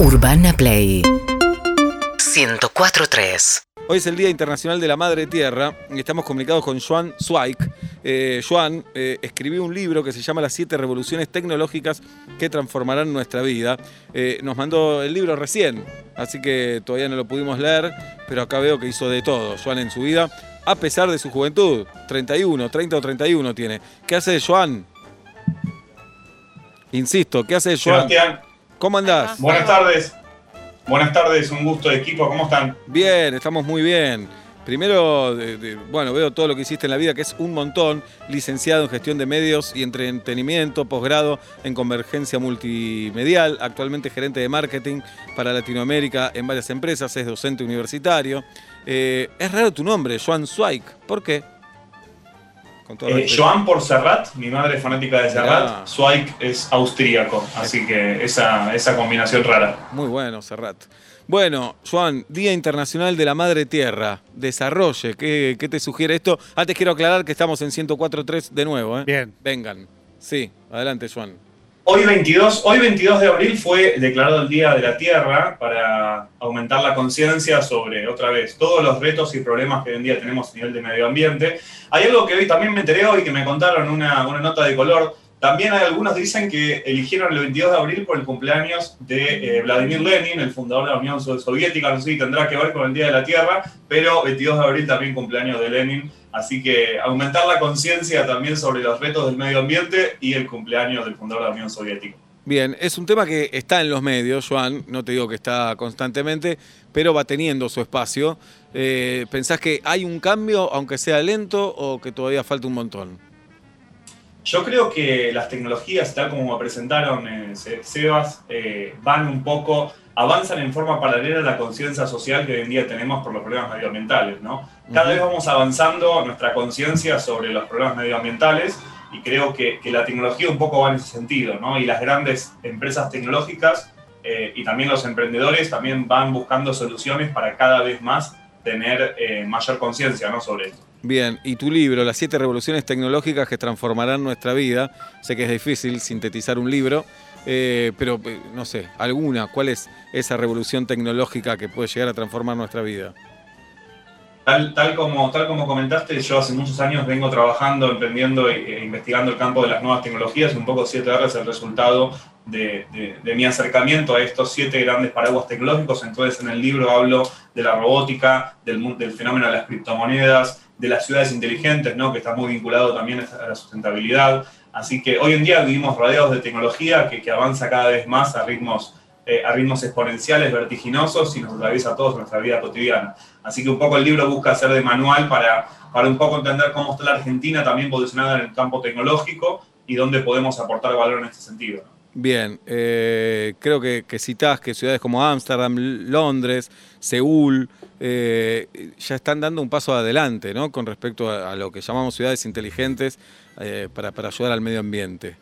Urbana Play 104.3 Hoy es el Día Internacional de la Madre Tierra y estamos comunicados con Joan Zweig. Eh, Joan eh, escribió un libro que se llama Las siete revoluciones tecnológicas que transformarán nuestra vida. Eh, nos mandó el libro recién, así que todavía no lo pudimos leer, pero acá veo que hizo de todo Joan en su vida, a pesar de su juventud. 31, 30 o 31 tiene. ¿Qué hace Joan? Insisto, ¿qué hace Joan? Sebastián, ¿Cómo andás? buenas tardes. Buenas tardes, un gusto equipo, ¿cómo están? Bien, estamos muy bien. Primero, de- de- bueno, veo todo lo que hiciste en la vida, que es un montón. Licenciado en gestión de medios y entretenimiento, posgrado en convergencia multimedial, actualmente gerente de marketing para Latinoamérica en varias empresas, es docente universitario. Eh, es raro tu nombre, Joan Zweig. ¿Por qué? Con todo Eh. Joan por Serrat, mi madre es fanática de. Serrat, Zweig es austríaco, así que esa, esa combinación rara. Muy bueno, Serrat. Bueno, Joan, Día Internacional de la Madre Tierra. Desarrolle, ¿qué, qué te sugiere esto? Antes quiero aclarar que estamos en 104.3 de nuevo, ¿eh? Bien. Vengan. Sí, adelante, Joan. Hoy 22, hoy 22 de abril fue declarado el Día de la Tierra para aumentar la conciencia sobre, otra vez, todos los retos y problemas que hoy en día tenemos a nivel de medio ambiente. Hay algo que hoy también me enteré hoy, que me contaron una, una nota de color. También hay algunos dicen que eligieron el 22 de abril por el cumpleaños de eh, Vladimir Lenin, el fundador de la Unión Soviética. No sé si tendrá que ver con el Día de la Tierra, pero 22 de abril también cumpleaños de Lenin. Así que aumentar la conciencia también sobre los retos del medio ambiente y el cumpleaños del fundador de la Unión Soviética. Bien, es un tema que está en los medios, Joan. No te digo que está constantemente, pero va teniendo su espacio. Eh, ¿Pensás que hay un cambio, aunque sea lento, o que todavía falta un montón? Yo creo que las tecnologías, tal como me presentaron eh, Se- Sebas, eh, van un poco, avanzan en forma paralela a la conciencia social que hoy en día tenemos por los problemas medioambientales, ¿no? Cada Ujú. vez vamos avanzando nuestra conciencia sobre los problemas medioambientales y creo que, que la tecnología un poco va en ese sentido, ¿no? Y las grandes empresas tecnológicas eh, y también los emprendedores también van buscando soluciones para cada vez más tener eh, mayor conciencia, ¿no? Sobre esto. Bien, y tu libro, Las siete revoluciones tecnológicas que transformarán nuestra vida. Sé que es difícil sintetizar un libro, eh, pero eh, no sé, alguna, ¿cuál es esa revolución tecnológica que puede llegar a transformar nuestra vida? Tal, como, tal como comentaste, yo hace muchos años vengo trabajando, emprendiendo e, e investigando el campo de las nuevas tecnologías y un poco 7R es el resultado de, mi acercamiento a estos siete grandes paraguas tecnológicos. Entonces en el libro hablo de la robótica, del, fenómeno de las criptomonedas, de las ciudades inteligentes, ¿no? que está muy vinculado también a la sustentabilidad. Así que hoy en día vivimos rodeados de tecnología que, que avanza cada vez más a ritmos, eh, a ritmos exponenciales, vertiginosos y nos atraviesa a todos nuestra vida cotidiana. Así que un poco el libro busca ser de manual para, para un poco entender cómo está la Argentina también posicionada en el campo tecnológico y dónde podemos aportar valor en este sentido. ¿no? Bien, eh, creo que, que citás que ciudades como Ámsterdam, Londres, Seúl, eh, ya están dando un paso adelante, ¿no? Con respecto a, a lo que llamamos ciudades inteligentes eh, para, para ayudar al medio ambiente.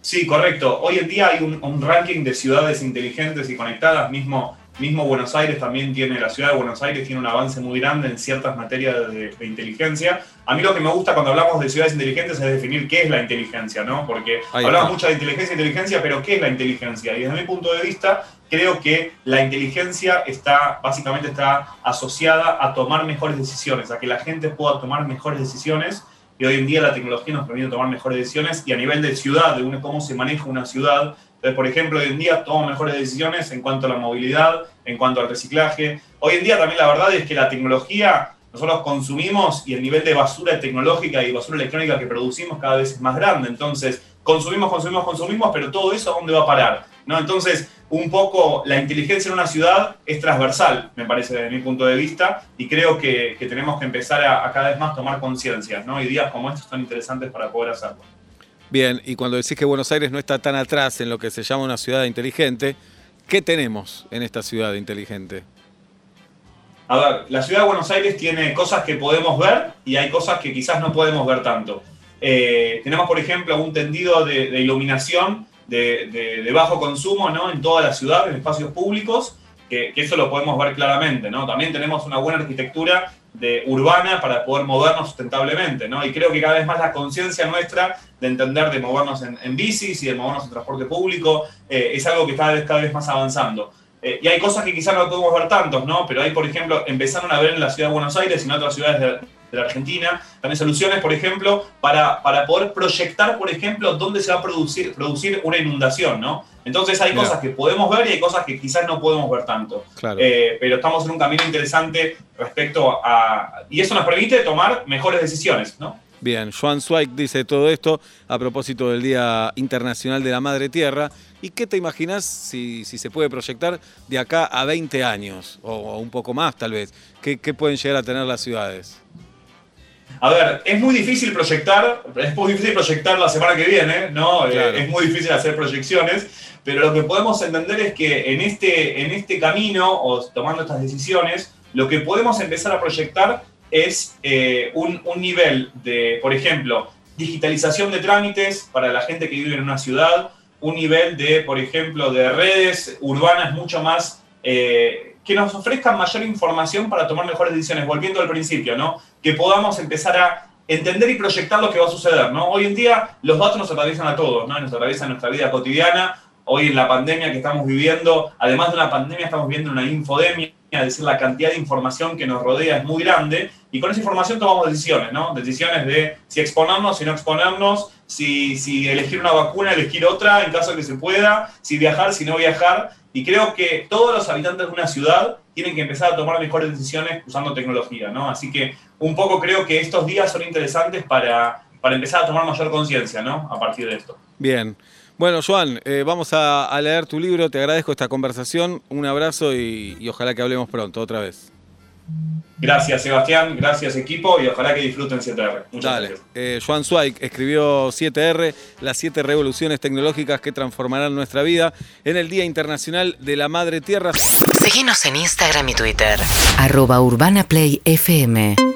Sí, correcto. Hoy en día hay un, un ranking de ciudades inteligentes y conectadas. Mismo, mismo Buenos Aires también tiene, la ciudad de Buenos Aires tiene un avance muy grande en ciertas materias de, de inteligencia. A mí lo que me gusta cuando hablamos de ciudades inteligentes es definir qué es la inteligencia, ¿no? Porque hablamos mucho de inteligencia inteligencia, pero ¿qué es la inteligencia? Y desde mi punto de vista, creo que la inteligencia está, básicamente está asociada a tomar mejores decisiones, a que la gente pueda tomar mejores decisiones y hoy en día la tecnología nos permite tomar mejores decisiones y a nivel de ciudad, de cómo se maneja una ciudad. Entonces, por ejemplo, hoy en día tomo mejores decisiones en cuanto a la movilidad, en cuanto al reciclaje. Hoy en día también la verdad es que la tecnología nosotros consumimos y el nivel de basura tecnológica y basura electrónica que producimos cada vez es más grande. Entonces, consumimos, consumimos, consumimos, pero todo eso a dónde va a parar? ¿No? Entonces, un poco la inteligencia en una ciudad es transversal, me parece, desde mi punto de vista, y creo que, que tenemos que empezar a, a cada vez más tomar conciencia, ¿no? Y días como estos son interesantes para poder hacerlo. Bien, y cuando decís que Buenos Aires no está tan atrás en lo que se llama una ciudad inteligente, ¿qué tenemos en esta ciudad inteligente? A ver, la ciudad de Buenos Aires tiene cosas que podemos ver y hay cosas que quizás no podemos ver tanto. Eh, tenemos, por ejemplo, un tendido de, iluminación de bajo consumo ¿no? en toda la ciudad, en espacios públicos, que, que eso lo podemos ver claramente. ¿no? También tenemos una buena arquitectura de urbana para poder movernos sustentablemente, ¿no? Y creo que cada vez más la conciencia nuestra de entender de movernos en, en, bicis y de movernos en transporte público eh, es algo que está cada vez, más avanzando. Eh, y hay cosas que quizás no podemos ver tantos, ¿no? Pero hay, por ejemplo, empezaron a ver en la ciudad de Buenos Aires y en otras ciudades de, de la Argentina, también soluciones, por ejemplo, para, para poder proyectar, por ejemplo, dónde se va a producir, producir una inundación, ¿no? Entonces hay cosas que podemos ver y hay cosas que quizás no podemos ver tanto. Claro. Eh, pero estamos en un camino interesante respecto a... Y eso nos permite tomar mejores decisiones, ¿no? Bien, Joan Zweig dice todo esto a propósito del Día Internacional de la Madre Tierra. ¿Y qué te imaginas si, si se puede proyectar de acá a 20 años o, o un poco más tal vez? ¿Qué, ¿Qué pueden llegar a tener las ciudades? A ver, es muy difícil proyectar, es muy difícil proyectar la semana que viene, ¿no? Claro. Eh, es muy difícil hacer proyecciones, pero lo que podemos entender es que en este, en este camino, o tomando estas decisiones, lo que podemos empezar a proyectar es eh, un, un nivel de, por ejemplo, digitalización de trámites para la gente que vive en una ciudad, un nivel de, por ejemplo, de redes urbanas mucho más eh, que nos ofrezcan mayor información para tomar mejores decisiones, volviendo al principio, ¿no? Que podamos empezar a entender y proyectar lo que va a suceder, ¿no? Hoy en día los datos nos atraviesan a todos, ¿no? Nos atraviesan nuestra vida cotidiana. Hoy en la pandemia que estamos viviendo, además de una pandemia, estamos viviendo una infodemia, es decir, la cantidad de información que nos rodea es muy grande y con esa información tomamos decisiones, ¿no? Decisiones de si exponernos, si no exponernos, si, si elegir una vacuna, elegir otra en caso de que se pueda, si viajar, si no viajar. Y creo que todos los habitantes de una ciudad tienen que empezar a tomar mejores decisiones usando tecnología, ¿no? Así que un poco creo que estos días son interesantes para, para empezar a tomar mayor conciencia, ¿no? A partir de esto. Bien. Bueno, Joan, eh, vamos a, a, leer tu libro. Te agradezco esta conversación. Un abrazo y, y ojalá que hablemos pronto otra vez. Gracias, Sebastián. Gracias, equipo. Y ojalá que disfruten 7R. Muchas Dale. gracias. Eh, Joan Zweig escribió 7R, las siete revoluciones tecnológicas que transformarán nuestra vida en el Día Internacional de la Madre Tierra. Síguenos en Instagram y Twitter. Arroba Urbana Play FM.